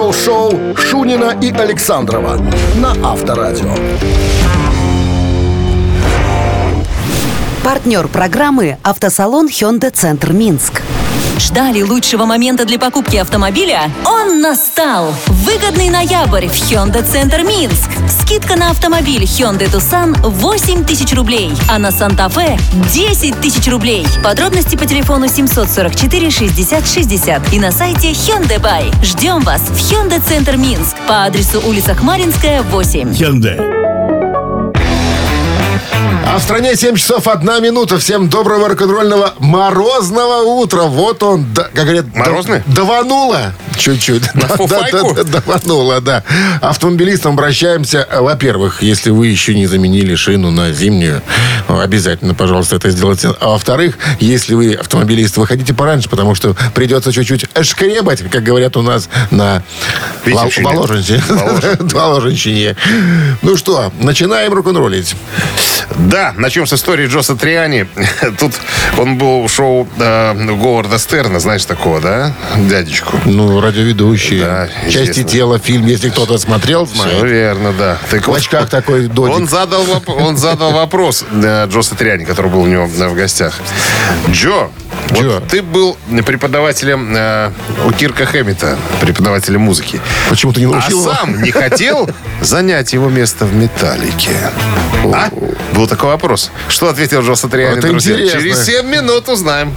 рок-н-ролл шоу Шунина и Александрова на Авторадио. Партнер программы «Автосалон Hyundai Центр Минск». Ждали лучшего момента для покупки автомобиля? Он настал! Выгодный ноябрь в Hyundai Центр Минск. Скидка на автомобиль Hyundai Tucson 8 тысяч рублей, а на Санта-Фе 10 тысяч рублей. Подробности по телефону 744 60 60 и на сайте Hyundai Buy. Ждем вас в Hyundai Центр Минск по адресу улица Хмаринская, 8. Hyundai. А в стране 7 часов 1 минута. Всем доброго рок-н-ролльного морозного утра. Вот он, да, как говорят... Морозный? Давануло. Чуть-чуть. На Да, фуфайку? да, да, Давануло, да. Автомобилистам обращаемся. Во-первых, если вы еще не заменили шину на зимнюю, обязательно, пожалуйста, это сделайте. А во-вторых, если вы автомобилист, выходите пораньше, потому что придется чуть-чуть шкребать, как говорят у нас на. Воложенщине. Ну что, начинаем рок-н-роллить. Да, начнем с истории Джоса Триани. Тут он был в шоу э, Говарда Стерна, знаешь такого, да? Дядечку. Ну, радиоведущий. Да, Части тела, фильм, если кто-то смотрел, Все знает. верно, да. Так В очках такой додик. Он задал, он задал вопрос э, Джоса Триани, который был у него в гостях. Джо, Джо. вот ты был преподавателем э, у Кирка Хэммита, преподавателем музыки. Почему ты не А научил его? сам не хотел занять его место в «Металлике»? А? Был такой вопрос. Что ответил Джо Сатриани, друзья? интересно. Через 7 минут узнаем.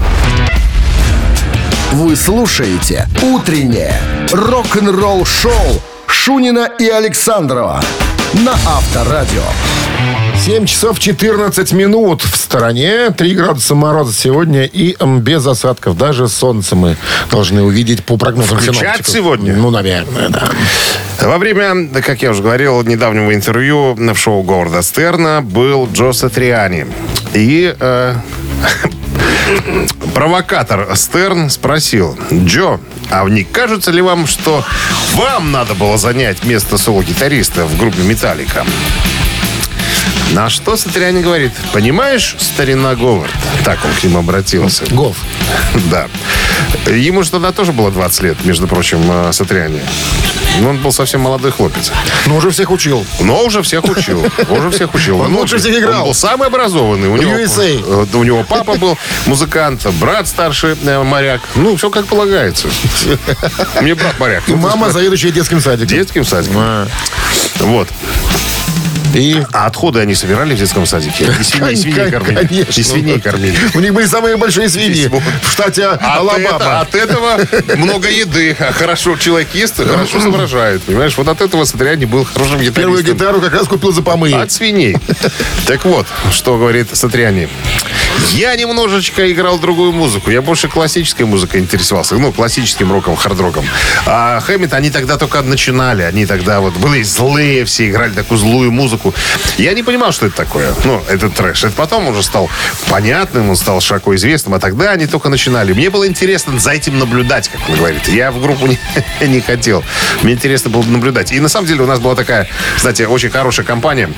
Вы слушаете «Утреннее рок-н-ролл-шоу» Шунина и Александрова на Авторадио. 7 часов 14 минут в стороне. 3 градуса мороза сегодня и без осадков. Даже солнце мы должны увидеть по прогнозам Включать синоптиков. сегодня? Ну, наверное, да. Во время, как я уже говорил, недавнего интервью в шоу Говарда Стерна был Джо Сатриани. И э, провокатор Стерн спросил, Джо, а не кажется ли вам, что вам надо было занять место соло-гитариста в группе «Металлика»? На что Сатриани говорит, понимаешь, старина Говард? Так он к ним обратился. Гов. Да. Ему же тогда тоже было 20 лет, между прочим, э, Сатриани. Но Он был совсем молодой хлопец. Ну, уже всех учил. Но уже всех учил. Уже всех учил. Он лучше всех играл. Он был самый образованный. У него, USA. э, у него папа был музыкант, брат старший э, моряк. Ну, все как полагается. Меня брат моряк. Мама, заведующая детским садиком. Детским садиком. Вот. И... А отходы они собирали в детском садике? И свиней, и свиней кормили. Конечно. И свиней кормили. У них были самые большие свиньи в штате Алабама. от этого много еды. А хорошо человек ест хорошо соображает. Понимаешь, вот от этого Сатриани был хорошим Первую гитаристом. гитару как раз купил за помые. От свиней. Так вот, что говорит Сатриани. Я немножечко играл другую музыку. Я больше классической музыкой интересовался. Ну, классическим роком, хард-роком. А Хэммит, они тогда только начинали. Они тогда вот были злые все, играли такую злую музыку. Я не понимал, что это такое. Ну, это трэш. Это потом уже стал понятным, он стал широко известным. А тогда они только начинали. Мне было интересно за этим наблюдать, как он говорит. Я в группу не, не хотел. Мне интересно было наблюдать. И на самом деле у нас была такая, кстати, очень хорошая компания.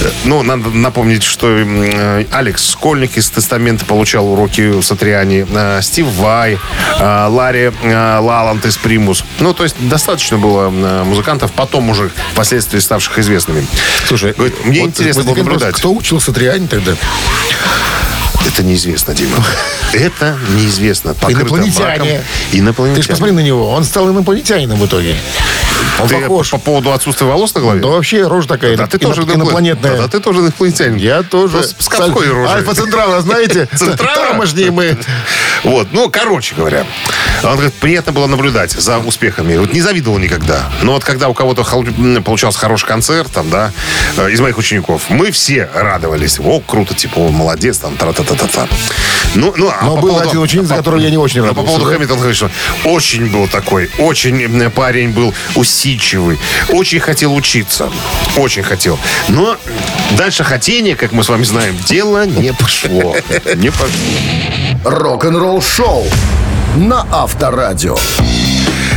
Э, Ну, надо напомнить, что э, Алекс Скольник из Тестамента получал уроки у Сатриани, э, Стив Вай, э, Ларри Лаланд из Примус. Ну, то есть достаточно было музыкантов, потом уже впоследствии ставших известными. Слушай, Говорит, мне вот интересно было наблюдать. Кто учился Триани тогда? Это неизвестно, Дима. Это неизвестно. Покрыто Инопланетяне. мраком. Ты Инопланетяне. же посмотри на него. Он стал инопланетянином в итоге. Он Ты похож. по поводу отсутствия волос на голове? Да вообще рожа такая Да ты тоже инопланетная. Да ты тоже инопланетянин. Я тоже. С- с какой рожей? Альфа Централа, знаете? Централа? Тамошние мы. Вот, ну, короче говоря. Он говорит, приятно было наблюдать за успехами. Вот не завидовал никогда. Но вот когда у кого-то получался хороший концерт, там, да, э, из моих учеников, мы все радовались. О, круто, типа, молодец, там, тра-та-та-та-та. Ну, ну, а Но по был поводу- один ученик, за которого я не очень ну, по радовался, поводу да? Хэмилтона, говорит, что очень был такой, очень парень был усидчивый, очень хотел учиться, очень хотел. Но дальше хотение, как мы с вами знаем, дело не пошло. Не пошло. Рок-н-ролл шоу на Авторадио.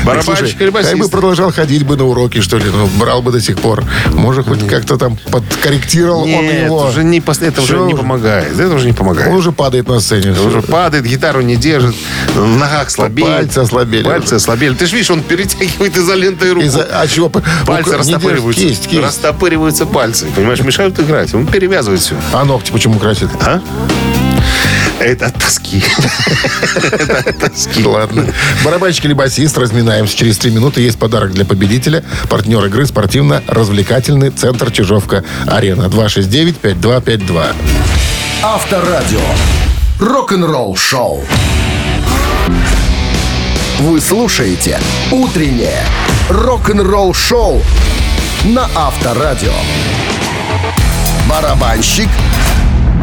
Барабанщик или хай бы басист? продолжал ходить бы на уроки, что ли, ну, брал бы до сих пор. Может, хоть как-то там подкорректировал он Нет, его. уже не, пос- это уже Всё не уже. помогает. Это уже не помогает. Он уже падает на сцене. Он уже падает, гитару не держит, в ногах слабеет. Пальцы ослабели Пальцы ослабели. Ты же видишь, он перетягивает изолентой руку. Из-за- а чего? Пальцы не растопыриваются. Кисть, кисть. Растопыриваются пальцы. Понимаешь, мешают играть. Он перевязывает все. А ногти почему красит? А? Это от тоски. Это от тоски. Ладно. Барабанщик или басист, разминаемся. Через три минуты есть подарок для победителя. Партнер игры спортивно-развлекательный центр Чижовка-Арена. 269-5252. Авторадио. Рок-н-ролл шоу. Вы слушаете «Утреннее рок-н-ролл шоу» на Авторадио. Барабанщик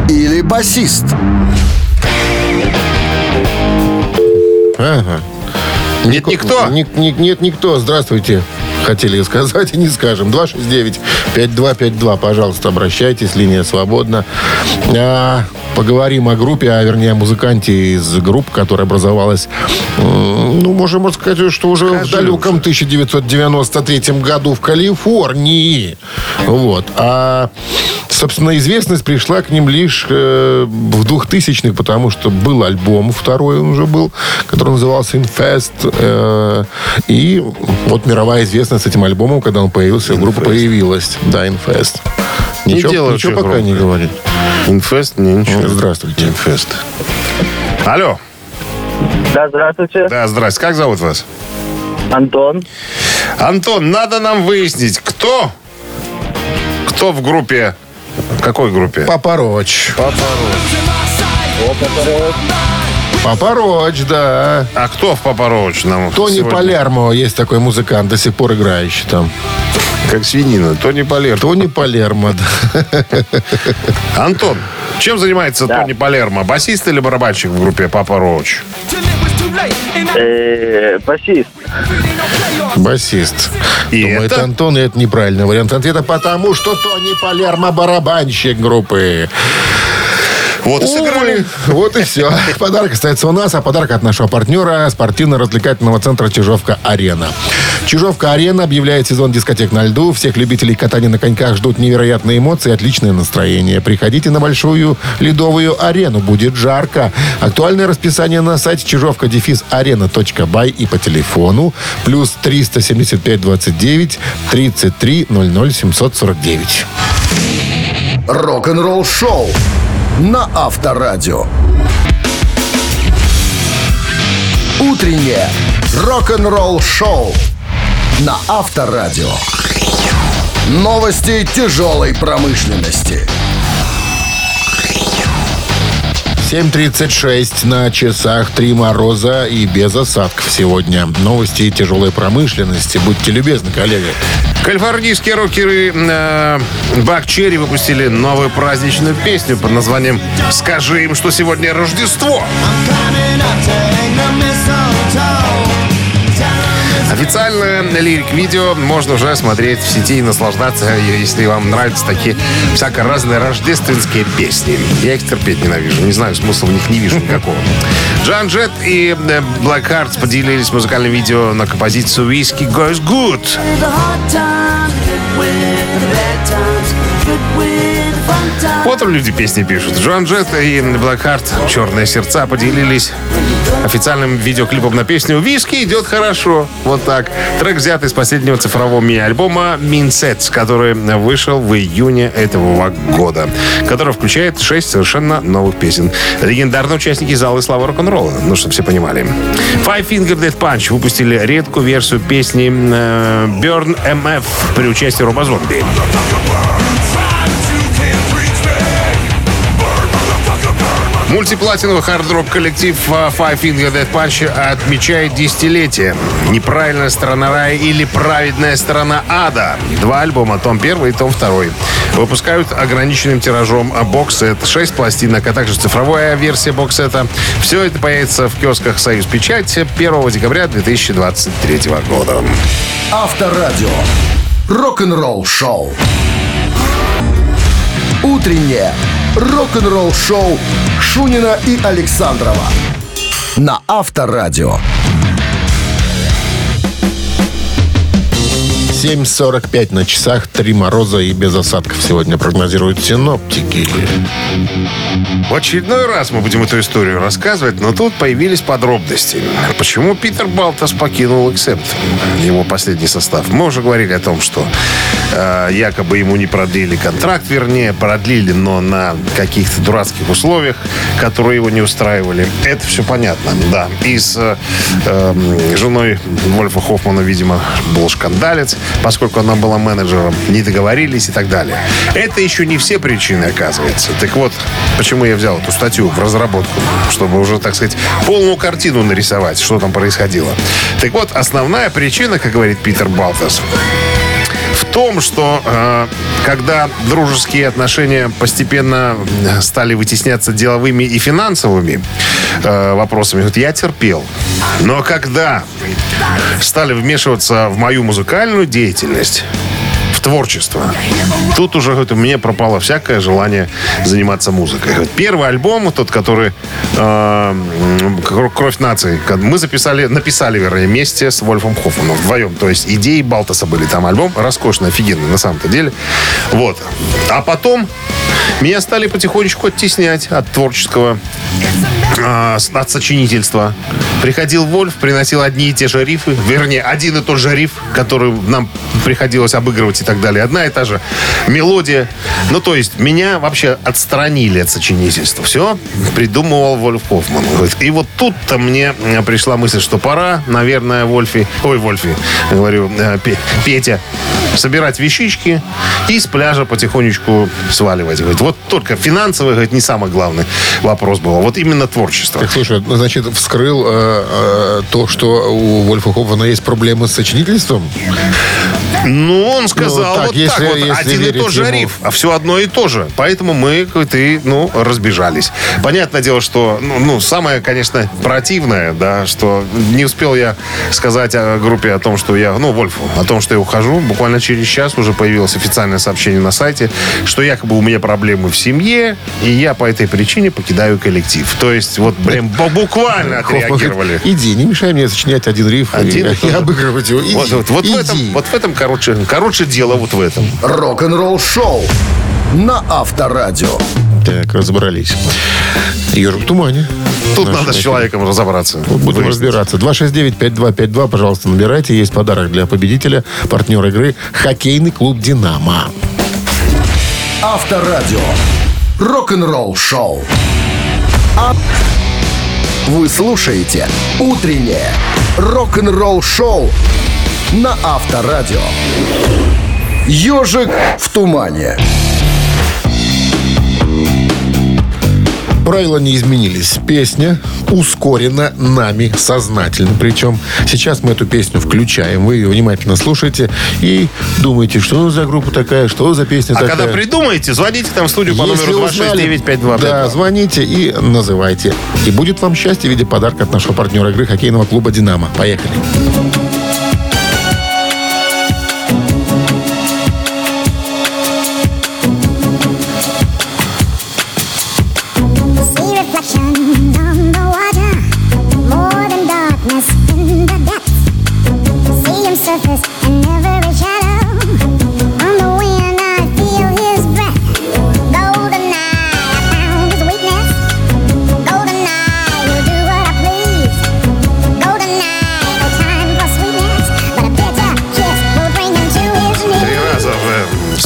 или басист? Ага. Нет, никто. Ник- ник- нет, никто. Здравствуйте. Хотели сказать и не скажем. 269-5252. Пожалуйста, обращайтесь. Линия свободна. А, поговорим о группе, а вернее о музыканте из групп, которая образовалась, ну, можем сказать, что уже в далеком 1993 году в Калифорнии. Вот. А Собственно, известность пришла к ним лишь э, в 2000-х, потому что был альбом, второй он уже был, который назывался Infest. э, и вот мировая известность с этим альбомом, когда он появился, группа появилась. Да, Infest. Не Ничего, делай ничего пока не громко. говорит. Инфест? Не, ничего. Здравствуйте. Инфест. Алло. Да, здравствуйте. Да, здрасте. Как зовут вас? Антон. Антон, надо нам выяснить, кто... Кто в группе... В какой группе? Папа Роч. Папа Роч, да. А кто в Папа Роуч нам Тони сегодня? Палермо есть такой музыкант, до сих пор играющий там. Как свинина. Тони Палер. Тони Палермо, да. Антон, чем занимается Тони Палермо? Басист или барабанщик в группе Папа Роуч? Э, басист. Басист. И Думает это? Антон, и это неправильный вариант ответа, потому что Тони Палермо барабанщик группы. Вот и сыграли. Вот и все. Подарок остается у нас, а подарок от нашего партнера спортивно-развлекательного центра «Чижовка-Арена». «Чижовка-Арена» объявляет сезон дискотек на льду. Всех любителей катания на коньках ждут невероятные эмоции и отличное настроение. Приходите на большую ледовую арену. Будет жарко. Актуальное расписание на сайте чижовка-арена.бай и по телефону плюс 375 29 33 00 749. Рок-н-ролл шоу на Авторадио. Утреннее рок-н-ролл шоу на Авторадио. Новости тяжелой промышленности. 7.36 на часах, три мороза и без осадков сегодня. Новости тяжелой промышленности. Будьте любезны, коллега. Калифорнийские рокеры э, Бак Черри выпустили новую праздничную песню под названием «Скажи им, что сегодня Рождество». Официальное лирик-видео можно уже смотреть в сети и наслаждаться, если вам нравятся такие всяко разные рождественские песни. Я их терпеть ненавижу. Не знаю, смысла в них не вижу никакого. Джан Джет и э, Black Hearts поделились музыкальным видео на композицию «Whiskey Goes Good». Вот люди песни пишут. Джоан Джет и Blackheart «Черные сердца» поделились официальным видеоклипом на песню «Виски идет хорошо». Вот так. Трек взят из последнего цифрового мини-альбома «Mindsets», который вышел в июне этого года, который включает шесть совершенно новых песен. Легендарные участники зала славы рок-н-ролла, ну, чтобы все понимали. Five Finger Death Punch выпустили редкую версию песни э, Burn MF при участии Роба Мультиплатиновый хард-рок коллектив а, Five Finger Death Punch отмечает десятилетие. Неправильная сторона рая или праведная сторона ада. Два альбома, том первый и том второй. Выпускают ограниченным тиражом боксет, 6 пластинок, а также цифровая версия боксета. Все это появится в киосках «Союз Печать» 1 декабря 2023 года. Авторадио. Рок-н-ролл шоу. Утреннее рок-н-ролл шоу Шунина и Александрова на Авторадио. 7.45 на часах, три мороза и без осадков сегодня прогнозируют синоптики. В очередной раз мы будем эту историю рассказывать, но тут появились подробности. Почему Питер Балтас покинул Эксепт, его последний состав? Мы уже говорили о том, что якобы ему не продлили контракт, вернее, продлили, но на каких-то дурацких условиях, которые его не устраивали. Это все понятно, да. И с э, э, женой Вольфа Хоффмана, видимо, был шкандалец, поскольку она была менеджером, не договорились и так далее. Это еще не все причины, оказывается. Так вот, почему я взял эту статью в разработку, чтобы уже, так сказать, полную картину нарисовать, что там происходило. Так вот, основная причина, как говорит Питер Балтас, том, что э, когда дружеские отношения постепенно э, стали вытесняться деловыми и финансовыми э, вопросами, вот я терпел. Но когда стали вмешиваться в мою музыкальную деятельность, творчество. Тут уже говорит, у меня пропало всякое желание заниматься музыкой. Говорит, Первый альбом, тот, который э, «Кровь нации», мы записали, написали, вернее, вместе с Вольфом Хоффманом вдвоем. То есть идеи Балтаса были. Там альбом роскошный, офигенный на самом-то деле. Вот. А потом меня стали потихонечку оттеснять от творческого, э, от сочинительства. Приходил Вольф, приносил одни и те же рифы, вернее, один и тот же риф, который нам приходилось обыгрывать и так далее. Одна и та же мелодия. Ну, то есть, меня вообще отстранили от сочинительства. Все придумывал Вольф Хоффман. И вот тут-то мне э, пришла мысль, что пора, наверное, Вольфи, ой, Вольфи, говорю, э, Пе- Петя, собирать вещички и с пляжа потихонечку сваливать. Говорит, вот только финансовый, говорит, не самый главный вопрос был, а вот именно творчество. Так, слушай, значит, вскрыл э, э, то, что у Вольфа Хоффмана есть проблемы с сочинительством? Ну, он сказал так, вот если- так вот, если один и тот же ему. риф, а все одно и то же. Поэтому мы, как и, ну, разбежались. Понятное дело, что, ну, ну, самое, конечно, противное, да, что не успел я сказать о группе о том, что я, ну, Вольфу, о том, что я ухожу. Буквально через час уже появилось официальное сообщение на сайте, что якобы у меня проблемы в семье, и я по этой причине покидаю коллектив. То есть, вот прям бу- буквально отреагировали. иди, не мешай мне сочинять один риф Один и и, обыгрывать его. Иди, Вот, вот, вот в иди. этом, вот в этом, короче, короче, дело вот в этом. Рок-н-ролл шоу на Авторадио. Так, разобрались. Ежик в тумане. Тут Наш надо с человеком разобраться. Вот будем Выяснить. разбираться. 269-5252, пожалуйста, набирайте. Есть подарок для победителя. Партнер игры – хоккейный клуб «Динамо». Авторадио. Рок-н-ролл шоу. А- Вы слушаете «Утреннее рок-н-ролл шоу» на Авторадио. «Ежик в тумане». Правила не изменились. Песня ускорена нами сознательно. Причем сейчас мы эту песню включаем. Вы ее внимательно слушаете и думаете, что за группа такая, что за песня А такая. когда придумаете, звоните там в студию по Если номеру узнали, 269-5252. Да, звоните и называйте. И будет вам счастье в виде подарка от нашего партнера игры хоккейного клуба «Динамо». Поехали.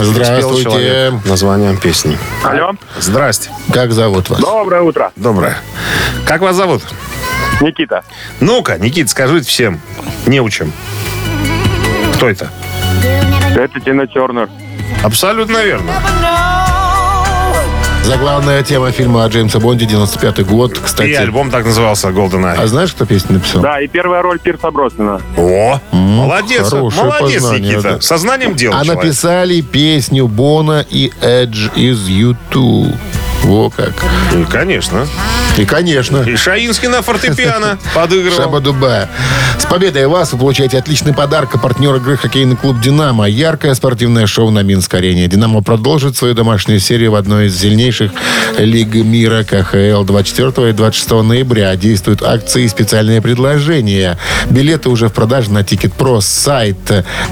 Здравствуйте. человек названием песни. Алло. Здрасте. Как зовут вас? Доброе утро. Доброе. Как вас зовут? Никита. Ну-ка, Никит, скажите всем, не учим. Кто это? Это Тина Тернер. Абсолютно верно. Заглавная тема фильма о Джеймса Бонде, 95-й год, кстати. И альбом так назывался Golden А Eye. знаешь, кто песню написал? Да, и первая роль Пирса Броснана. О, молодец, хорошее молодец, познание, Никита. да. Сознанием дела А человек. написали песню Бона и Эдж из YouTube. Во как. И, конечно. И, конечно. И Шаинский на фортепиано подыгрывал. Шабадуба. С победой вас вы получаете отличный подарок. А партнер игры хоккейный клуб «Динамо». Яркое спортивное шоу на Минск-арене. «Динамо» продолжит свою домашнюю серию в одной из сильнейших лиг мира КХЛ 24 и 26 ноября. Действуют акции и специальные предложения. Билеты уже в продаже на Ticket Pro. Сайт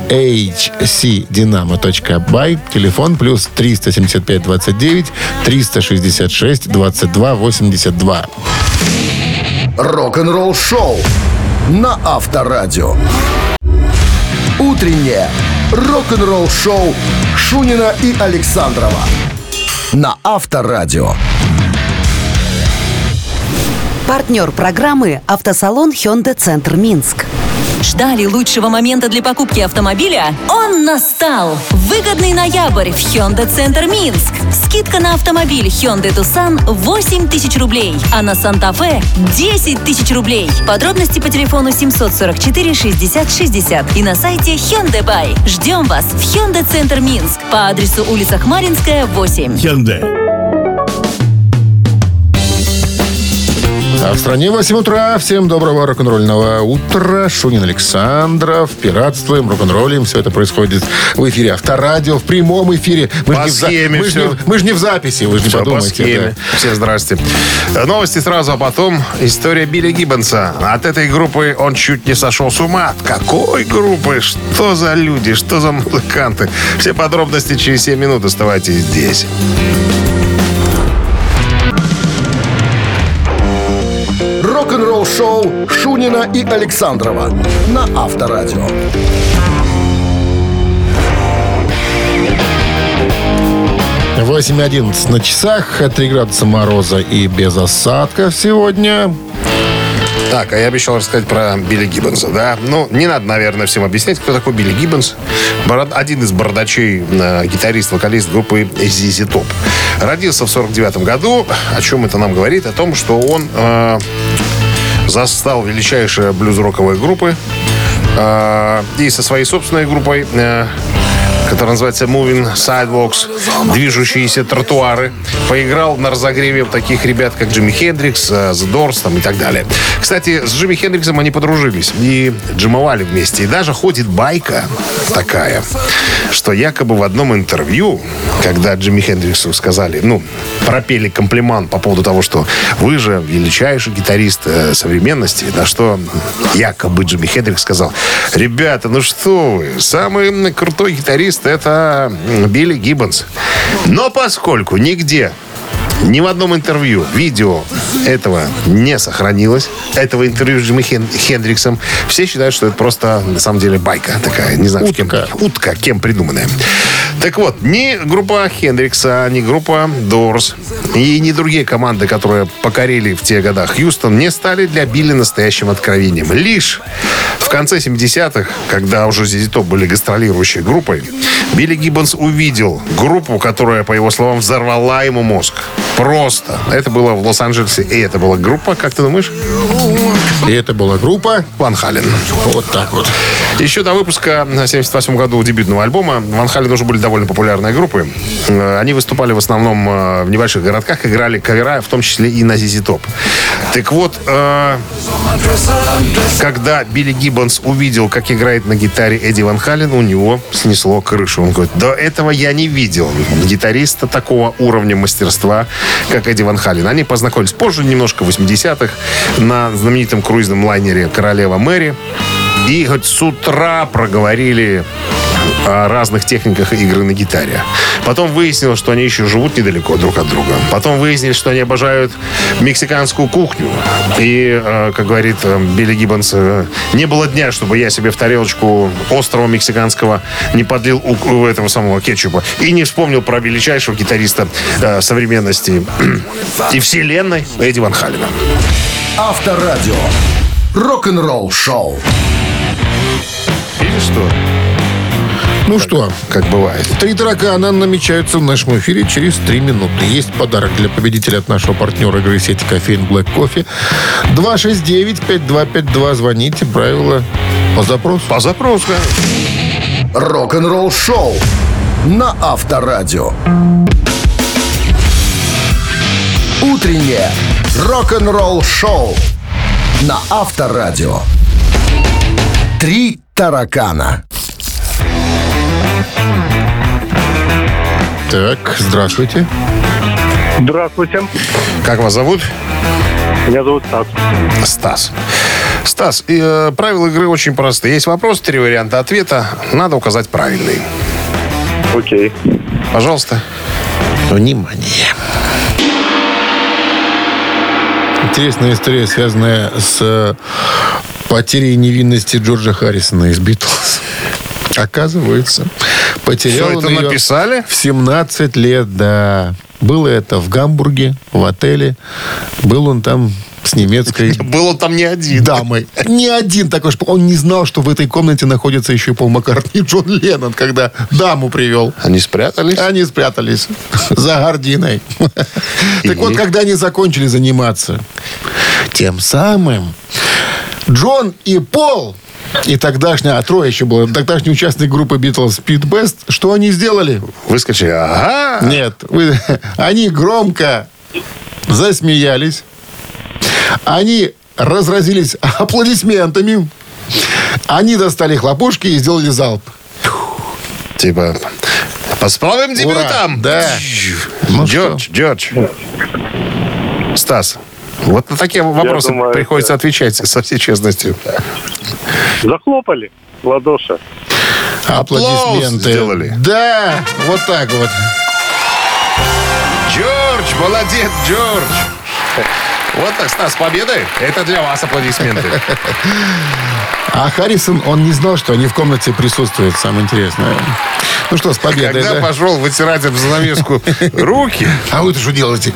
hcdinamo.by. Телефон плюс 375 29 366 22 82. Рок-н-ролл шоу на Авторадио. Утреннее рок-н-ролл шоу Шунина и Александрова на Авторадио. Партнер программы «Автосалон Hyundai Центр Минск». Ждали лучшего момента для покупки автомобиля? Он настал! Выгодный ноябрь в Hyundai Центр Минск. Скидка на автомобиль Hyundai Tucson 8 тысяч рублей, а на Санта-Фе 10 тысяч рублей. Подробности по телефону 744 60 60 и на сайте Hyundai Buy. Ждем вас в Hyundai Центр Минск по адресу улица Хмаринская, 8. А в стране 8 утра. Всем доброго рок-н-ролльного утра. Шунин Александров. Пиратствуем, рок-н-роллим. Все это происходит в эфире Авторадио, в прямом эфире. Мы По ж не в мы не- мы же не в записи, вы же не по подумайте. схеме. Всем здрасте. Э, Новости сразу, а потом история Билли Гиббонса. От этой группы он чуть не сошел с ума. От какой группы? Что за люди? Что за музыканты? Все подробности через 7 минут. Оставайтесь здесь. Шоу Шунина и Александрова на Авторадио. 8.11 на часах. 3 градуса мороза и без осадков сегодня. Так, а я обещал рассказать про Билли Гиббонса, да? Ну, не надо, наверное, всем объяснять, кто такой Билли Гиббонс. Бород- Один из бородачей, э, гитарист, вокалист группы ZZ Top. Родился в 49 году. О чем это нам говорит? О том, что он э, застал величайшие блюз-роковые группы э, и со своей собственной группой э, которая называется Moving Sidewalks, движущиеся тротуары. Поиграл на разогреве таких ребят, как Джимми Хендрикс, э, The Doors там, и так далее. Кстати, с Джимми Хендриксом они подружились и джимовали вместе. И даже ходит байка такая, что якобы в одном интервью, когда Джимми Хендриксу сказали, ну, пропели комплимент по поводу того, что вы же величайший гитарист э, современности, на что якобы Джимми Хендрикс сказал, ребята, ну что вы, самый крутой гитарист это Билли Гиббонс. Но поскольку нигде ни в одном интервью видео этого не сохранилось. Этого интервью с Джимми Хен- Хендриксом. Все считают, что это просто, на самом деле, байка такая. Не знаю, кем, Утка. утка, кем придуманная. Так вот, ни группа Хендрикса, ни группа Дорс и ни другие команды, которые покорили в те года Хьюстон, не стали для Билли настоящим откровением. Лишь в конце 70-х, когда уже ZZ Top были гастролирующей группой, Билли Гиббонс увидел группу, которая, по его словам, взорвала ему мозг. Просто. Это было в Лос-Анджелесе. И это была группа, как ты думаешь? И это была группа. Ван Хален. Вот так вот. Еще до выпуска в 78 году дебютного альбома Ван Хален уже были довольно популярные группы. Э, Они выступали в основном э, в небольших городках, играли кавера, в том числе и на ZZ Top. Так вот, э, когда Билли Гиббонс увидел, как играет на гитаре Эдди Ван Хален, у него снесло крышу. Он говорит, до этого я не видел гитариста такого уровня мастерства, как Эдди Ван Хален. Они познакомились позже, немножко в 80-х, на знаменитом круизном лайнере «Королева Мэри». И хоть с утра проговорили о разных техниках игры на гитаре. Потом выяснилось, что они еще живут недалеко друг от друга. Потом выяснилось, что они обожают мексиканскую кухню. И, э, как говорит э, Билли Гиббонс, э, не было дня, чтобы я себе в тарелочку острого мексиканского не подлил у, этого самого кетчупа. И не вспомнил про величайшего гитариста современности и вселенной Эдди Ван Халлена. Авторадио. Рок-н-ролл шоу. Или что? Ну что, Как бывает. Три таракана намечаются в нашем эфире через три минуты. Есть подарок для победителя от нашего партнера игры сети кофеин Black Coffee. 269-5252. Звоните. Правила по запросу. По запросу. Рок-н-ролл шоу на Авторадио. Утреннее рок-н-ролл-шоу на Авторадио. Три таракана. Так, здравствуйте. Здравствуйте. Как вас зовут? Меня зовут Стас. Стас. Стас, э, правила игры очень простые. Есть вопрос, три варианта ответа. Надо указать правильный. Окей. Пожалуйста. Внимание. Интересная история, связанная с э, потерей невинности Джорджа Харрисона из Битлз. Оказывается, потерял он это её написали? в 17 лет, да. Было это в Гамбурге, в отеле. Был он там с немецкой Был он там не один. дамой. Не один такой, что он не знал, что в этой комнате находится еще Пол Маккартни и Джон Леннон, когда даму привел. Они спрятались? Они спрятались за гординой. Так вот, когда они закончили заниматься, тем самым Джон и Пол и тогдашняя, а трое еще было, тогдашний участник группы Beatles Pete Best, что они сделали? Выскочили. Ага. Нет, вы- они громко засмеялись. Они разразились аплодисментами. Они достали хлопушки и сделали залп. Типа, посправим дебютам. Да. Ну Джордж, Джордж. Стас, вот на такие вопросы думаю, приходится отвечать со всей честностью. Захлопали в ладоши. Аплодисменты. сделали. Да, вот так вот. Джордж, молодец, Джордж. Вот так, Стас, с победой. Это для вас аплодисменты. А Харрисон, он не знал, что они в комнате присутствуют. Самое интересное. Ну что, с победой, Когда да? пошел вытирать об занавеску руки, А вы-то что делаете?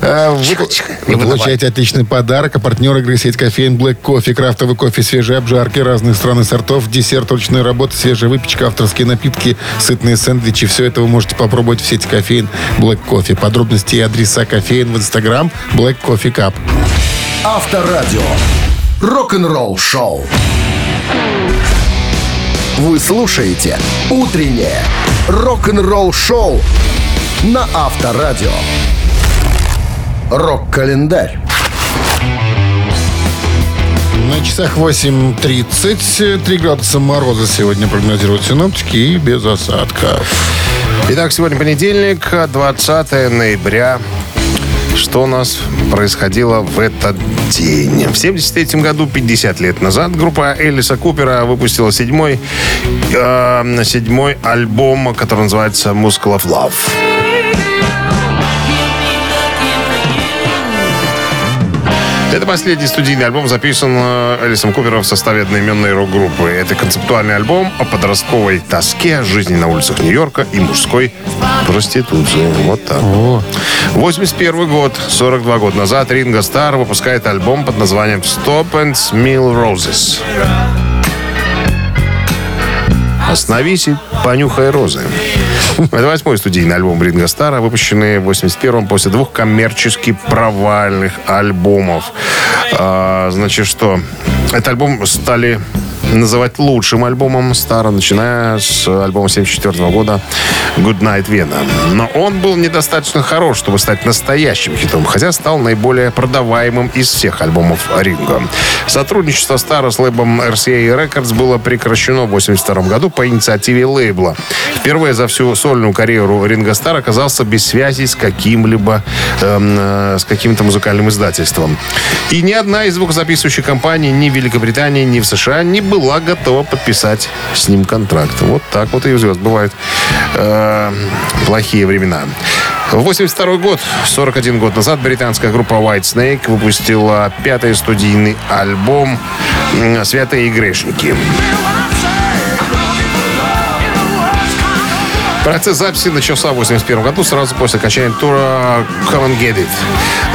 А, Вы, вы получаете отличный подарок. А партнер игры сеть кофеин Black Coffee. Крафтовый кофе, свежие обжарки разных стран и сортов, десерт, ручная работа, свежая выпечка, авторские напитки, сытные сэндвичи. Все это вы можете попробовать в сети кофеин Black Coffee. Подробности и адреса кофеин в Инстаграм Black Coffee Cup. Авторадио. Рок-н-ролл-шоу. Вы слушаете «Утреннее рок-н-ролл-шоу» на Авторадио. Рок-календарь. На часах 8.30. 3 градуса мороза сегодня прогнозируют синоптики и без осадков. Итак, сегодня понедельник, 20 ноября. Что у нас происходило в этот день? В 73 году, 50 лет назад, группа Элиса Купера выпустила седьмой, э, седьмой альбом, который называется «Muscle of Love». Это последний студийный альбом, записан Элисом Купером в составе одноименной рок-группы. Это концептуальный альбом о подростковой тоске, жизни на улицах Нью-Йорка и мужской проституции. Вот так. 81 год, 42 года назад, Ринго Стар выпускает альбом под названием «Stop and Smell Roses». «Остановись и понюхай розы». Это восьмой студийный альбом Ринго Стара, выпущенный в 81-м после двух коммерчески провальных альбомов. А, значит, что? Этот альбом стали называть лучшим альбомом Стара, начиная с альбома 74 года «Good Night Vienna». Но он был недостаточно хорош, чтобы стать настоящим хитом, хотя стал наиболее продаваемым из всех альбомов Ринго. Сотрудничество Стара с лейблом RCA Records было прекращено в 82 году по инициативе лейбла. Впервые за всю сольную карьеру Ринго Стар оказался без связи с каким-либо эм, э, с каким-то музыкальным издательством. И ни одна из звукозаписывающих компаний ни в Великобритании, ни в США не была готова подписать с ним контракт. Вот так вот и у звезд бывают э, плохие времена. В 82 год, 41 год назад, британская группа White Snake выпустила пятый студийный альбом «Святые грешники». Процесс записи начался в 81 году, сразу после окончания тура Come and Get It.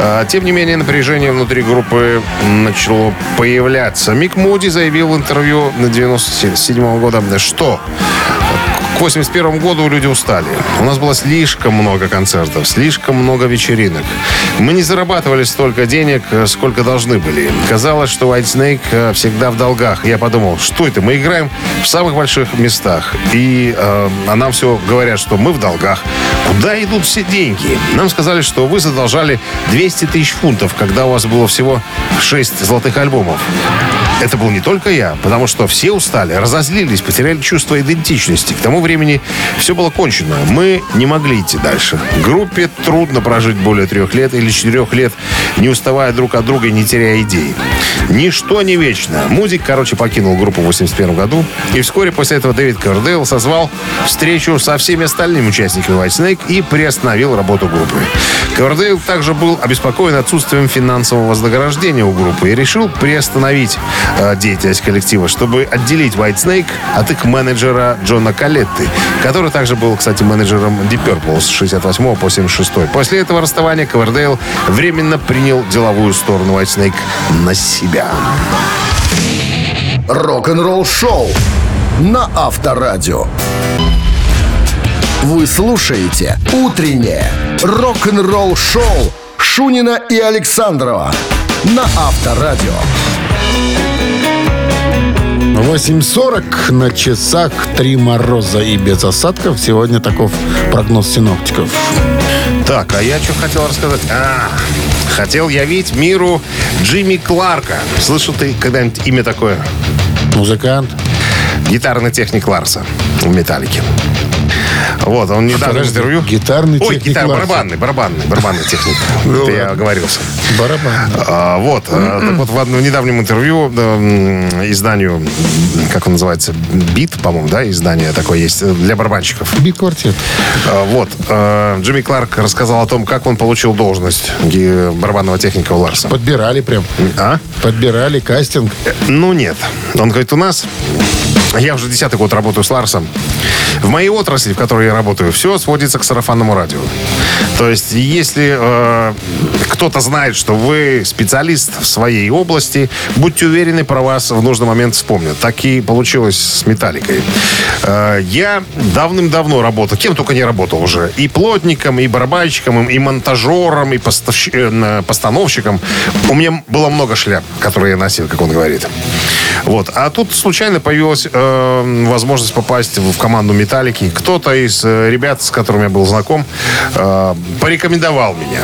А, Тем не менее, напряжение внутри группы начало появляться. Мик Муди заявил в интервью на 97 года, что 81 году люди устали. У нас было слишком много концертов, слишком много вечеринок. Мы не зарабатывали столько денег, э, сколько должны были. Казалось, что White Snake э, всегда в долгах. Я подумал, что это? Мы играем в самых больших местах. И э, а нам все говорят, что мы в долгах. Куда идут все деньги? Нам сказали, что вы задолжали 200 тысяч фунтов, когда у вас было всего 6 золотых альбомов. Это был не только я, потому что все устали, разозлились, потеряли чувство идентичности. К тому времени все было кончено. Мы не могли идти дальше. Группе трудно прожить более трех лет или четырех лет, не уставая друг от друга и не теряя идей. Ничто не вечно. Музик, короче, покинул группу в 81 году. И вскоре после этого Дэвид Кордейл созвал встречу со всеми остальными участниками White Snake и приостановил работу группы. Кордейл также был обеспокоен отсутствием финансового вознаграждения у группы и решил приостановить э, деятельность коллектива, чтобы отделить White Snake от их менеджера Джона Калетты, который также был, кстати, менеджером Deep Purple с 68 по 76. После этого расставания Ковердейл временно принял деловую сторону White Snake на себя. Рок-н-ролл шоу на Авторадио. Вы слушаете «Утреннее рок-н-ролл-шоу» Шунина и Александрова на Авторадио. 8.40 на часах, три мороза и без осадков. Сегодня таков прогноз синоптиков. Так, а я что хотел рассказать? А, хотел явить миру Джимми Кларка. Слышал ты когда-нибудь имя такое? Музыкант. Гитарный техник Ларса в «Металлике». Вот, он недавно в Подожди, интервью... гитарный Ой, техник гитар, Ларса. барабанный, барабанный, барабанный техник. Ну Это я оговорился. Барабан. А, вот, а, так вот в одном недавнем интервью изданию, как он называется, Бит, по-моему, да, издание такое есть э, для барабанщиков. Бит-квартет. А, Вот, а, Джимми Кларк рассказал о том, как он получил должность барабанного техника у Ларса. Подбирали прям. А? Подбирали кастинг. Ну, нет. Он говорит, у нас... Я уже десятый год работаю с Ларсом. В моей отрасли, в которой я работаю, все сводится к сарафанному радио. То есть, если э, кто-то знает, что вы специалист в своей области, будьте уверены, про вас в нужный момент вспомнят. Так и получилось с «Металликой». Э, я давным-давно работал, кем только не работал уже. И плотником, и барабанщиком, и монтажером, и поставщ- э, постановщиком. У меня было много шляп, которые я носил, как он говорит. Вот. А тут случайно появилась э, возможность попасть в команду «Металлики». Кто-то из э, ребят, с которыми я был знаком, э, порекомендовал меня.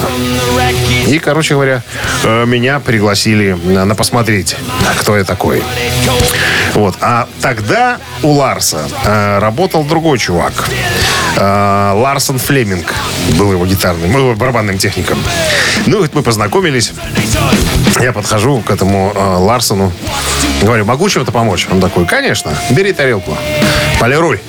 И, короче говоря, э, меня пригласили на, посмотреть, кто я такой. Вот. А тогда у Ларса э, работал другой чувак. Э, Ларсон Флеминг был его гитарным, ну, барабанным техником. Ну, вот мы познакомились. Я подхожу к этому э, Ларсону. Говорю, могу чем-то помочь? Он такой, конечно, бери тарелку, полируй.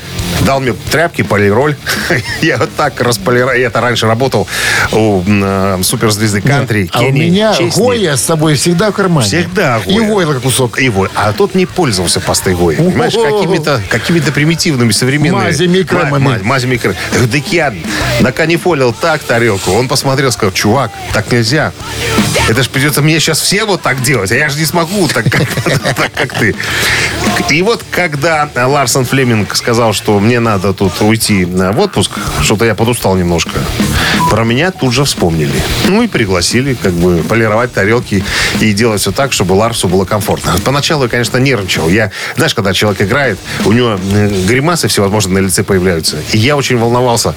Дал мне тряпки, полироль. Я вот так располирую. Я это раньше работал у э, суперзвезды кантри. А у Кенни меня Честни. Гоя с собой всегда в кармане. Всегда И Гоя. Войла кусок. И Вой. А тот не пользовался пастой Гои. Понимаешь, какими-то какими примитивными современными... Мазями и кремами. Ма- ма- мазями и кремами. Я говорю, Так я наканифолил так тарелку. Он посмотрел, сказал, чувак, так нельзя. Это же придется мне сейчас все вот так делать, а я же не смогу так, как ты. И вот когда Ларсон Флеминг сказал, что мне надо тут уйти в отпуск, что-то я подустал немножко, про меня тут же вспомнили. Ну и пригласили как бы полировать тарелки и делать все так, чтобы Ларсу было комфортно. Поначалу я, конечно, нервничал. Я, знаешь, когда человек играет, у него э, гримасы всевозможные на лице появляются. И я очень волновался,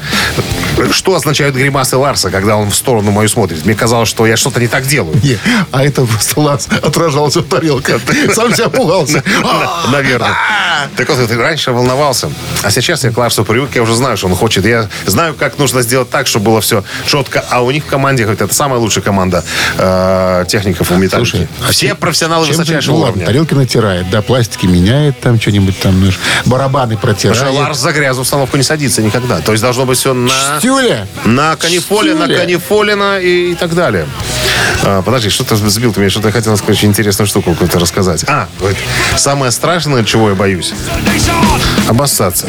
что означают гримасы Ларса, когда он в сторону мою смотрит. Мне казалось, что я что-то не так делаю. Не, а это просто Ларс отражался в тарелке. Сам себя пугался. А, На- Наверное. Так вот, ты раньше волновался, а сейчас я к Ларсу привык, я уже знаю, что он хочет. Я знаю, как нужно сделать так, чтобы было все четко. А у них в команде, говорят, это самая лучшая команда э, техников у металлики. Слушай, а Все чем- профессионалы высочайшего ну уровня. тарелки натирает, да, пластики меняет, там что-нибудь там, ну, барабаны Потому протирает. Ларс за грязную установку не садится никогда. То есть должно быть все на... Стюля. На канифоле, на канифолина и, и так далее. А, подожди, что-то сбил ты меня, что-то я хотел сказать, очень интересную штуку какую-то рассказать. А, вот, самое страшное, чего я боюсь, обоссаться.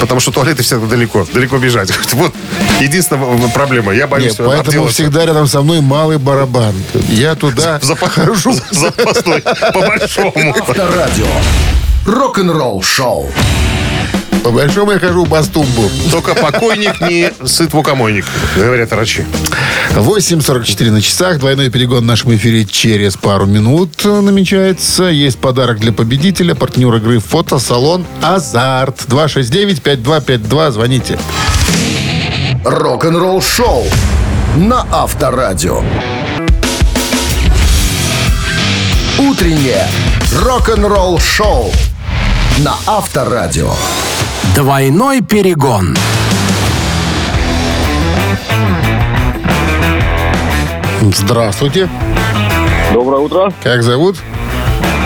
Потому что туалеты всегда далеко, далеко бежать. Вот единственная проблема, я боюсь Нет, поэтому обделаться. всегда рядом со мной малый барабан. Я туда Запа- хожу. Запасной, по большому. Авторадио. Рок-н-ролл шоу. По большому я хожу по стумбу. Только покойник не сыт мукомойник, говорят врачи. 8.44 на часах. Двойной перегон в нашем эфире через пару минут намечается. Есть подарок для победителя. Партнер игры фотосалон «Азарт». 269-5252. Звоните. Рок-н-ролл шоу на Авторадио. Утреннее рок-н-ролл шоу на Авторадио. Двойной перегон. Здравствуйте. Доброе утро. Как зовут?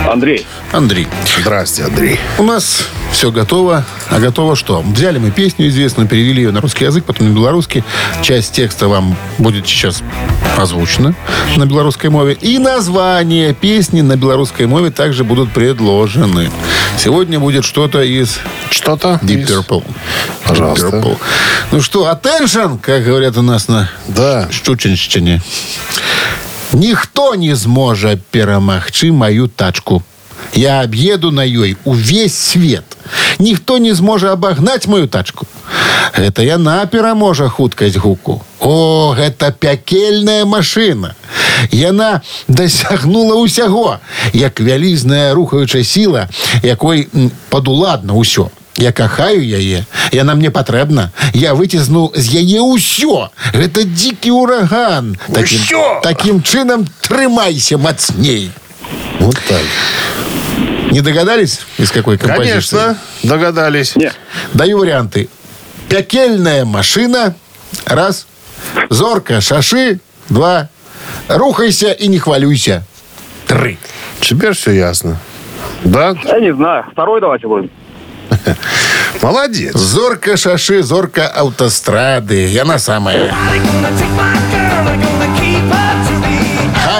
Андрей. Андрей. Здрасте, Андрей. У нас все готово. А готово что? Взяли мы песню известную, перевели ее на русский язык, потом на белорусский. Часть текста вам будет сейчас озвучена на белорусской мове. И название песни на белорусской мове также будут предложены. Сегодня будет что-то из Что-то? Deep из- Purple. Пожалуйста. Deep Purple. Ну что, attention, как говорят у нас на Да. Щучинщине. Ніхто не зможа перамагчы маю тачку. Я аб'еду на ёй увесь свет. Ніхто не зможа абагнаць мою тачку. Гэта яна пераможа хуткасць гуку. О, гэта пякельная машына. Яна дасягнула ўсяго, як вялізная рухаючая сіла, якой м, падуладна ўсё. Я кахаю яе, яна мне патрэбна. Я выцізну з яе ўсё. Гэта дзікі ураган. Такім, Усё! такім чынам трымайся мацней. Вот так. Не догадались, из какой композиции? Конечно, догадались. Не. Даю варианты. Пекельная машина. Раз. Зорка шаши. Два. Рухайся и не хвалюйся. Три. Теперь все ясно. Да? Я не знаю. Второй давайте будем. Молодец. Зорка шаши, зорка автострады. Яна самая.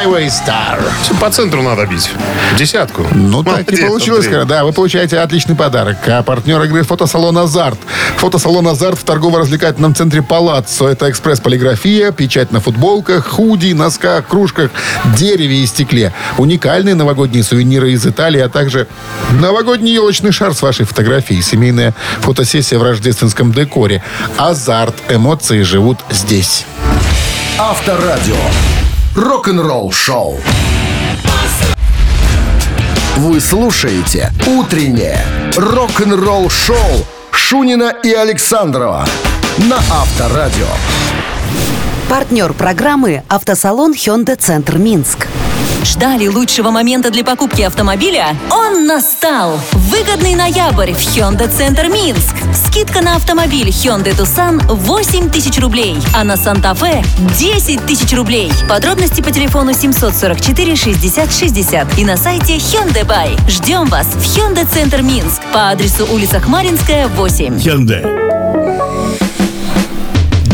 Highway Star. Всё По центру надо бить. Десятку. Ну, так Молодец, и получилось. Андрей. Да, вы получаете отличный подарок. А партнер игры фотосалон «Азарт». Фотосалон «Азарт» в торгово-развлекательном центре «Палаццо». Это экспресс-полиграфия, печать на футболках, худи, носках, кружках, дереве и стекле. Уникальные новогодние сувениры из Италии, а также новогодний елочный шар с вашей фотографией. Семейная фотосессия в рождественском декоре. «Азарт». Эмоции живут здесь. Авторадио. Рок-н-ролл шоу. Вы слушаете «Утреннее рок-н-ролл шоу» Шунина и Александрова на Авторадио. Партнер программы «Автосалон Hyundai Центр Минск». Ждали лучшего момента для покупки автомобиля? Он настал! Выгодный ноябрь в Hyundai Центр Минск. Скидка на автомобиль Hyundai Tucson 8 тысяч рублей, а на Санта-Фе 10 тысяч рублей. Подробности по телефону 744 60 60 и на сайте Hyundai Buy. Ждем вас в Hyundai Центр Минск по адресу улица Хмаринская, 8.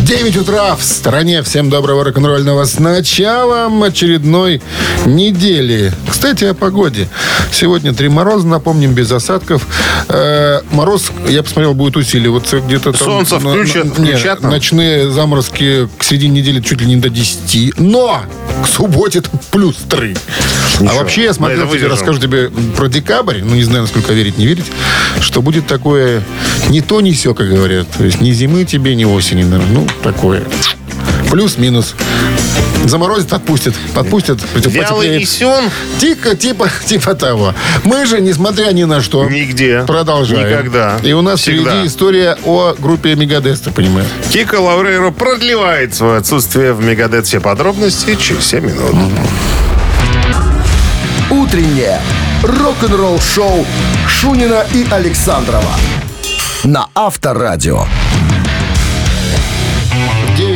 9 утра в стране. Всем доброго рок-н-ролльного с началом очередной недели. Кстати, о погоде. Сегодня три мороза, напомним, без осадков. Э, мороз, я посмотрел, будет усиливаться где-то там. Солнце на- включат- на- не, включат нам? Ночные заморозки к середине недели чуть ли не до 10. Но к субботе плюс 3. А Ничего, вообще я смотрел, выдержим. расскажу тебе про декабрь. Ну, не знаю, насколько верить, не верить. Что будет такое не то, не все, как говорят. То есть ни зимы тебе, ни осени. наверное. Ну, такое. Плюс-минус. Заморозит, отпустит. Отпустит, Вялый и? Типа, типа, типа того. Мы же, несмотря ни на что, Нигде. продолжаем. Никогда. И у нас Всегда. впереди история о группе Мегадес, ты понимаешь? Кика Лаврейро продлевает свое отсутствие в Мегадет. Все подробности через 7 минут. Утреннее рок-н-ролл шоу Шунина и Александрова на Авторадио.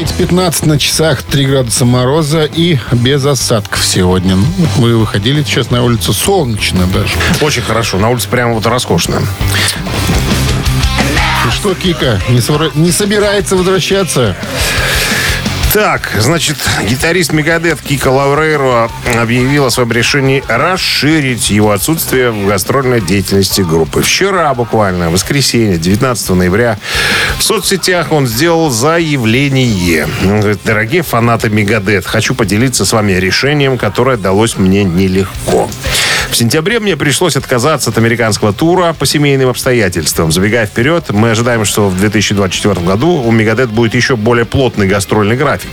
9.15 на часах, 3 градуса мороза и без осадков сегодня. Ну, Мы выходили сейчас на улицу солнечно даже. Очень хорошо. На улице прямо вот роскошно. И что, Кика, не, совра- не собирается возвращаться? Так, значит, гитарист Мегадет Кика Лаврейро объявил о своем решении расширить его отсутствие в гастрольной деятельности группы. Вчера буквально, в воскресенье, 19 ноября, в соцсетях он сделал заявление. Он говорит, дорогие фанаты Мегадет, хочу поделиться с вами решением, которое далось мне нелегко. В сентябре мне пришлось отказаться от американского тура по семейным обстоятельствам. Забегая вперед, мы ожидаем, что в 2024 году у Мегадет будет еще более плотный гастрольный график.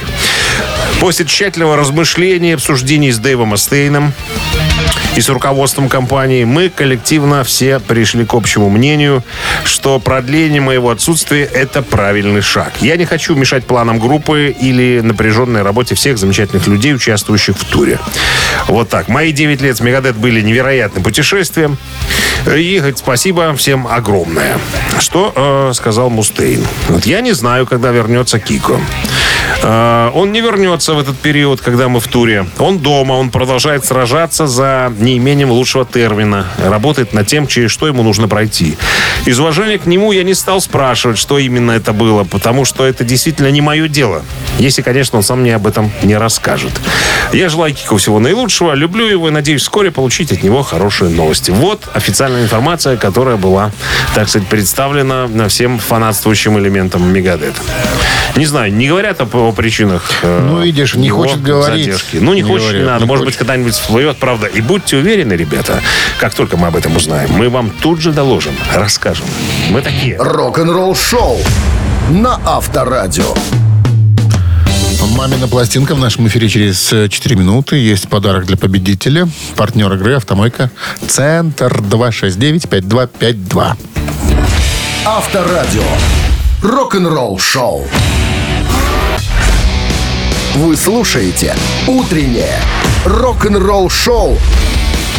После тщательного размышления и обсуждений с Дэйвом Эстейном и с руководством компании мы коллективно все пришли к общему мнению, что продление моего отсутствия – это правильный шаг. Я не хочу мешать планам группы или напряженной работе всех замечательных людей, участвующих в туре. Вот так. Мои 9 лет с Мегадет были невероятным путешествием. И спасибо всем огромное. Что э, сказал Мустейн? Вот я не знаю, когда вернется Кико. Э, он не вернется в этот период, когда мы в туре. Он дома, он продолжает сражаться за неимением лучшего термина. Работает над тем, через что ему нужно пройти. Из уважения к нему я не стал спрашивать, что именно это было, потому что это действительно не мое дело. Если, конечно, он сам мне об этом не расскажет. Я желаю Кико всего наилучшего, люблю его и надеюсь вскоре получить от него хорошие новости. Вот официальная информация, которая была, так сказать, представлена всем фанатствующим элементам Мегадет. Не знаю, не говорят о, о причинах. э, Ну, видишь, не хочет говорить. задержки. Ну, не, Не хочет, не говорят, надо. не Может хочет. быть, когда-нибудь всплывет, правда. И будьте уверены, ребята, как только мы об этом узнаем, мы вам тут же доложим, расскажем. Мы такие. Рок-н-ролл шоу на Авторадио. Мамина пластинка в нашем эфире через э, 4 минуты. Есть подарок для победителя. Партнер игры «Автомойка». Центр 269-5252. Авторадио. Рок-н-ролл шоу. Вы слушаете «Утреннее рок-н-ролл шоу»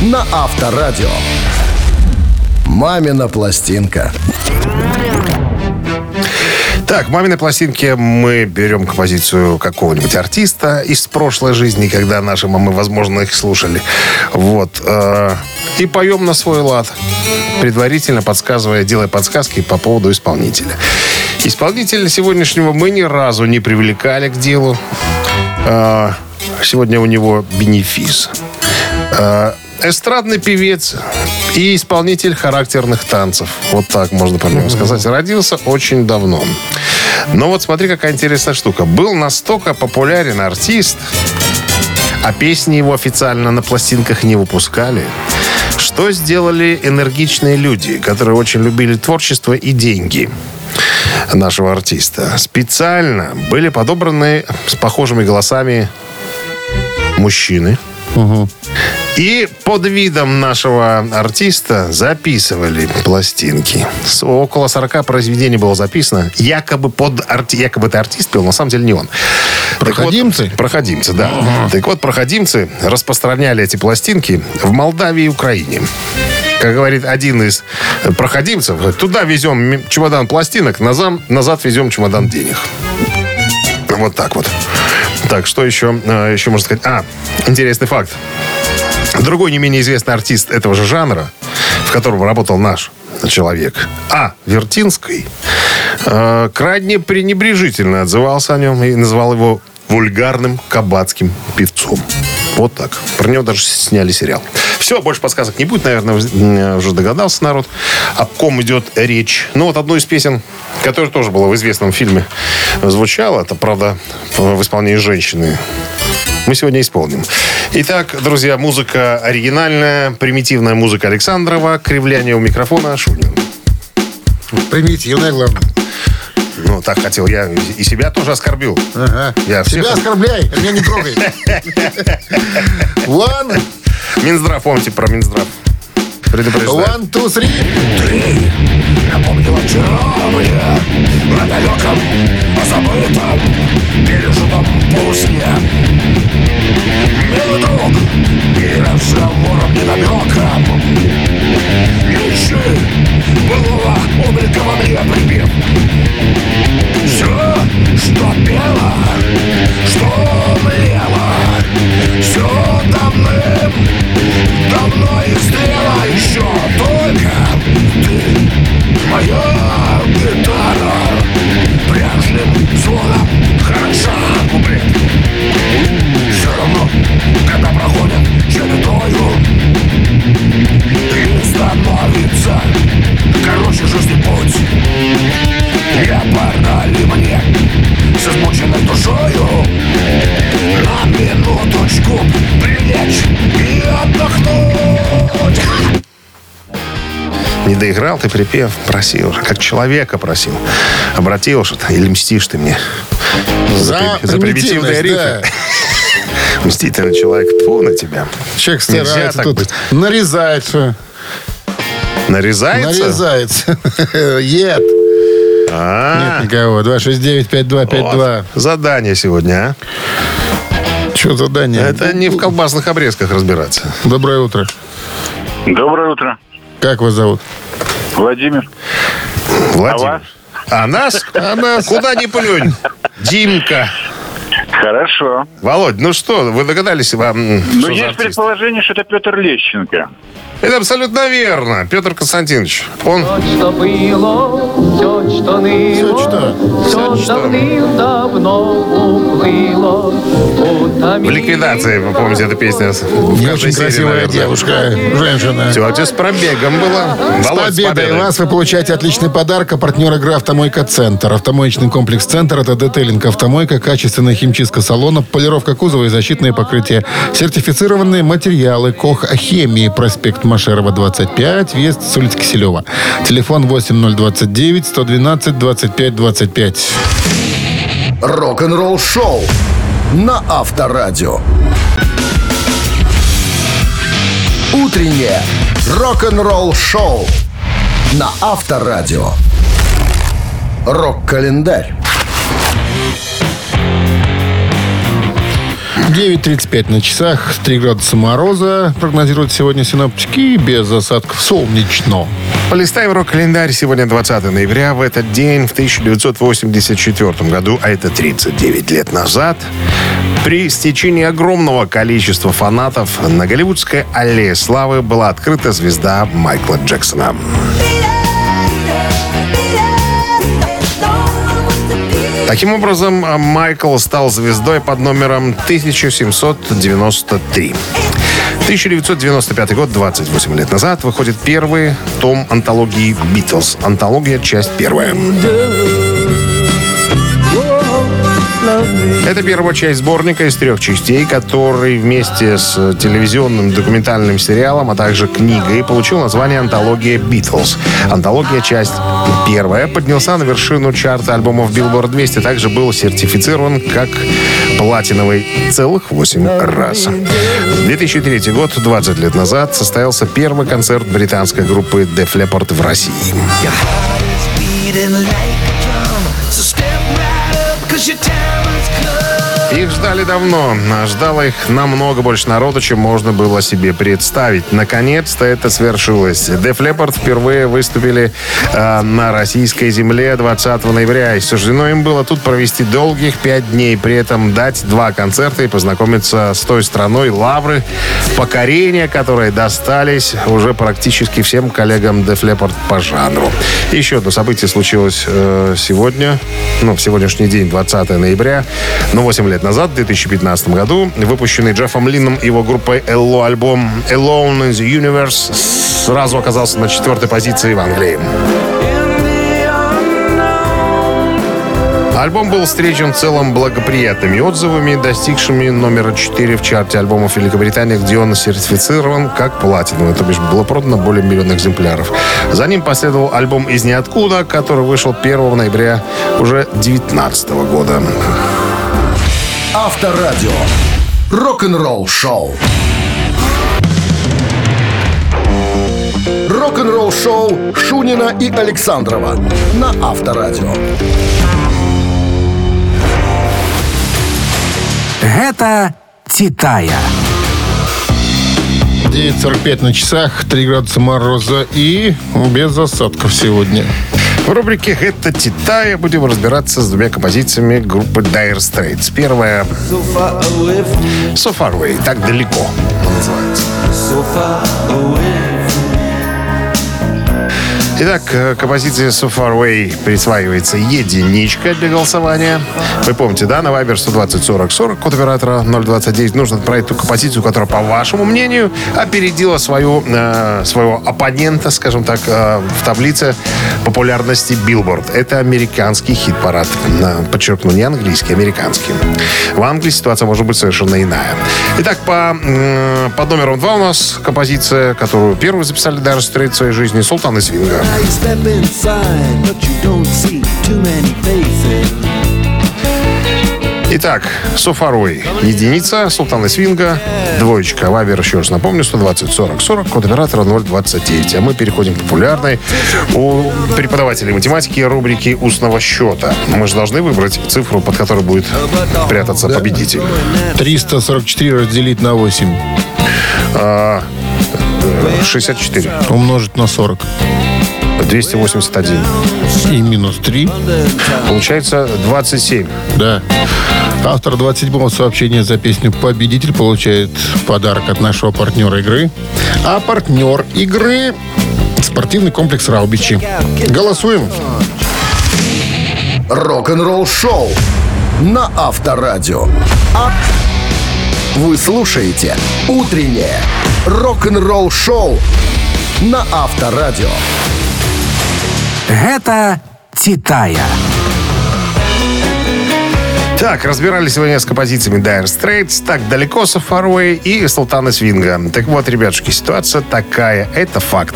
на Авторадио. «Мамина пластинка». Так, маминой пластинке мы берем композицию какого-нибудь артиста из прошлой жизни, когда наши мамы, возможно, их слушали. Вот. э, и поем на свой лад, предварительно подсказывая, делая подсказки по поводу исполнителя. Исполнителя сегодняшнего мы ни разу не привлекали к делу. Э, Сегодня у него бенефис. Эстрадный певец и исполнитель характерных танцев. Вот так можно про него сказать. Родился очень давно. Но вот смотри, какая интересная штука. Был настолько популярен артист, а песни его официально на пластинках не выпускали, что сделали энергичные люди, которые очень любили творчество и деньги нашего артиста. Специально были подобраны с похожими голосами мужчины. И под видом нашего артиста записывали пластинки. С- Около 40 произведений было записано. Якобы под арти... якобы это артист пел, на самом деле не он. Так вот- Проходимцы? проходимцы, да. Так вот, проходимцы распространяли эти пластинки в Молдавии и Украине. Как говорит один из проходимцев, туда везем чемодан пластинок, назад, назад везем чемодан денег. Вот так вот. Так, что еще, э, еще можно сказать? А, интересный факт. Другой не менее известный артист этого же жанра, в котором работал наш человек, А. Вертинский, э, крайне пренебрежительно отзывался о нем и называл его вульгарным кабацким певцом. Вот так. Про него даже сняли сериал. Все, больше подсказок не будет, наверное, уже догадался народ, о ком идет речь. Ну, вот одну из песен, которая тоже была в известном фильме, звучала, это, правда, в исполнении женщины. Мы сегодня исполним. Итак, друзья, музыка оригинальная, примитивная музыка Александрова, кривляние у микрофона Шунин. Примитивное, главное. Ну, так хотел я и себя тоже оскорбил. Ага. Я всех- Себя оскорбляй, а меня не трогай. One, Минздрав, помните про Минздрав? Предупреждаю. one, two, three. Напомнила вчера мне О далеком, о забытом Пережитом полусне Милый друг И разговором не намеком Ищи былого облика во мне прибив Все, что пело, что млело Все давным, давно и стрела еще только ты Моя гитара прежним звоном хороша Блин, все равно, когда проходят чередою И становится короче жизни путь я пора ли мне с измученной душою На минуточку прилечь доиграл ты припев, просил уже. Как человека просил. Обратил что-то. Или мстишь ты мне? За, за примитивные примитивность, рифы. Мстительный человек. Тьфу на тебя. да. Человек Нельзя старается так тут, быть. нарезается. Нарезается? Нарезается. Ед. А, Нет никого. 269-5252. вот. Задание сегодня, Что а? задание? Это не в колбасных обрезках разбираться. Доброе утро. Доброе утро. Как вас зовут? Владимир. Владимир. вас? А нас? А нас? Куда ни плюнь. Димка. Хорошо. Володь, ну что, вы догадались вам, Ну, что за есть артист? предположение, что это Петр Лещенко. Это абсолютно верно. Петр Константинович. Он Что было, все, что ныло, Всё, что? все давным-давно уплыло. в ликвидации, вы помните, эта песня в Не очень серии, красивая наверное. девушка, женщина. Тетя с пробегом была. С Володь, победой вас вы получаете отличный подарок. А партнер игры «Автомойка Центр». Автомоечный комплекс «Центр» — это детейлинг «Автомойка», качественная химчистка салона, полировка кузова и защитные покрытия. Сертифицированные материалы «Кох Хемии», проспект Машерова, 25, въезд с улицы Киселева. Телефон 8029 112 25 25. Рок-н-ролл шоу на Авторадио. Утреннее рок-н-ролл шоу на Авторадио. Рок-календарь. 9.35 на часах, 3 градуса мороза. Прогнозируют сегодня синоптики без осадков солнечно. Полистаем рок-календарь. Сегодня 20 ноября. В этот день, в 1984 году, а это 39 лет назад, при стечении огромного количества фанатов на Голливудской аллее славы была открыта звезда Майкла Джексона. Таким образом, Майкл стал звездой под номером 1793. 1995 год, 28 лет назад, выходит первый том антологии «Битлз». Антология, часть первая. Это первая часть сборника из трех частей, который вместе с телевизионным документальным сериалом, а также книгой получил название «Антология Битлз». Антология, часть первая, поднялся на вершину чарта альбомов Billboard 200, также был сертифицирован как платиновый целых 8 раз. 2003 год, 20 лет назад, состоялся первый концерт британской группы Def Leppard в России. Их ждали давно. а Ждало их намного больше народу, чем можно было себе представить. Наконец-то это свершилось. Def Leppard впервые выступили э, на российской земле 20 ноября. И суждено им было тут провести долгих пять дней. При этом дать два концерта и познакомиться с той страной лавры покорения, которые достались уже практически всем коллегам Def Leppard по жанру. Еще одно событие случилось э, сегодня, ну, в сегодняшний день, 20 ноября, но 8 лет назад, 2015 году, выпущенный Джеффом Линном и его группой Элло альбом Alone in the Universe сразу оказался на четвертой позиции в Англии. Альбом был встречен в целом благоприятными отзывами, достигшими номера 4 в чарте альбомов Великобритании, где он сертифицирован как платиновый, то бишь было продано более миллиона экземпляров. За ним последовал альбом «Из ниоткуда», который вышел 1 ноября уже 2019 года. Авторадио. Рок-н-ролл шоу. Рок-н-ролл шоу Шунина и Александрова на Авторадио. Гэта Титая. 9.45 на часах, 3 градуса мороза и без осадков сегодня. В рубрике «Это Титая» будем разбираться с двумя композициями группы Dire Straits. Первая «So Far Away», «Так далеко» называется. Итак, э, композиции So Far Away присваивается единичка для голосования. Вы помните, да, на Viber 120 40 40, код оператора 029. Нужно отправить ту композицию, которая, по вашему мнению, опередила свою, э, своего оппонента, скажем так, э, в таблице популярности Billboard. Это американский хит-парад. Э, Подчеркну, не английский, американский. В Англии ситуация может быть совершенно иная. Итак, по, м, под номером два у нас композиция, которую первую записали даже в своей жизни, Султан и Свинга. Итак, Софаруй. Единица, Султан и Свинга, двоечка. Вайбер, еще раз напомню, 120 40 40, код оператора 029. А мы переходим к популярной у преподавателей математики рубрики устного счета. Мы же должны выбрать цифру, под которой будет прятаться победитель. 344 разделить на 8. А, э, 64. Умножить на 40. 281. И минус 3. Получается 27. Да. Автор 27-го сообщения за песню «Победитель» получает подарок от нашего партнера игры. А партнер игры – спортивный комплекс «Раубичи». Голосуем. Рок-н-ролл шоу на Авторадио. А- Вы слушаете «Утреннее рок-н-ролл шоу» на Авторадио. Гэта «Титая». Так, разбирали сегодня с композициями Dire Straits, так далеко Far Away и Султана Свинга. Так вот, ребятушки, ситуация такая, это факт.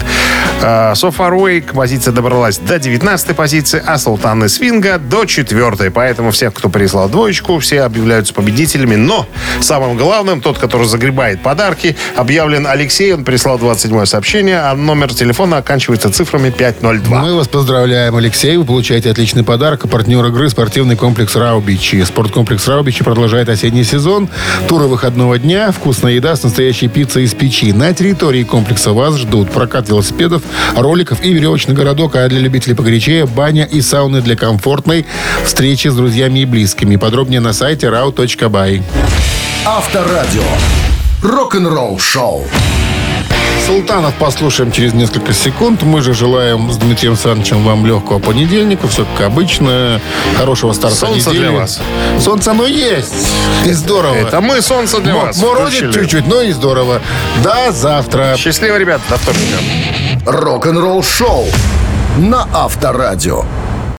А, So Far Away композиция добралась до 19 позиции, а Султана Свинга до 4 Поэтому всех, кто прислал двоечку, все объявляются победителями. Но самым главным, тот, который загребает подарки, объявлен Алексей. Он прислал 27 сообщение, а номер телефона оканчивается цифрами 502. Мы вас поздравляем, Алексей. Вы получаете отличный подарок. Партнер игры – спортивный комплекс «Раубичи». Спорткомплекс «Раубичи» продолжает осенний сезон. Туры выходного дня, вкусная еда с настоящей пиццей из печи. На территории комплекса вас ждут прокат велосипедов, роликов и веревочный городок, а для любителей погорячее – баня и сауны для комфортной встречи с друзьями и близкими. Подробнее на сайте rau.by. Авторадио. Рок-н-ролл шоу. Султанов послушаем через несколько секунд. Мы же желаем с Дмитрием Санычем вам легкого понедельника. Все как обычно. Хорошего старта Солнце недели. для вас. Солнце оно есть. И здорово. Это мы, солнце для вас. Морозит чуть-чуть, но и здорово. До завтра. Счастливо, ребят, до вторника. Рок-н-ролл шоу на Авторадио.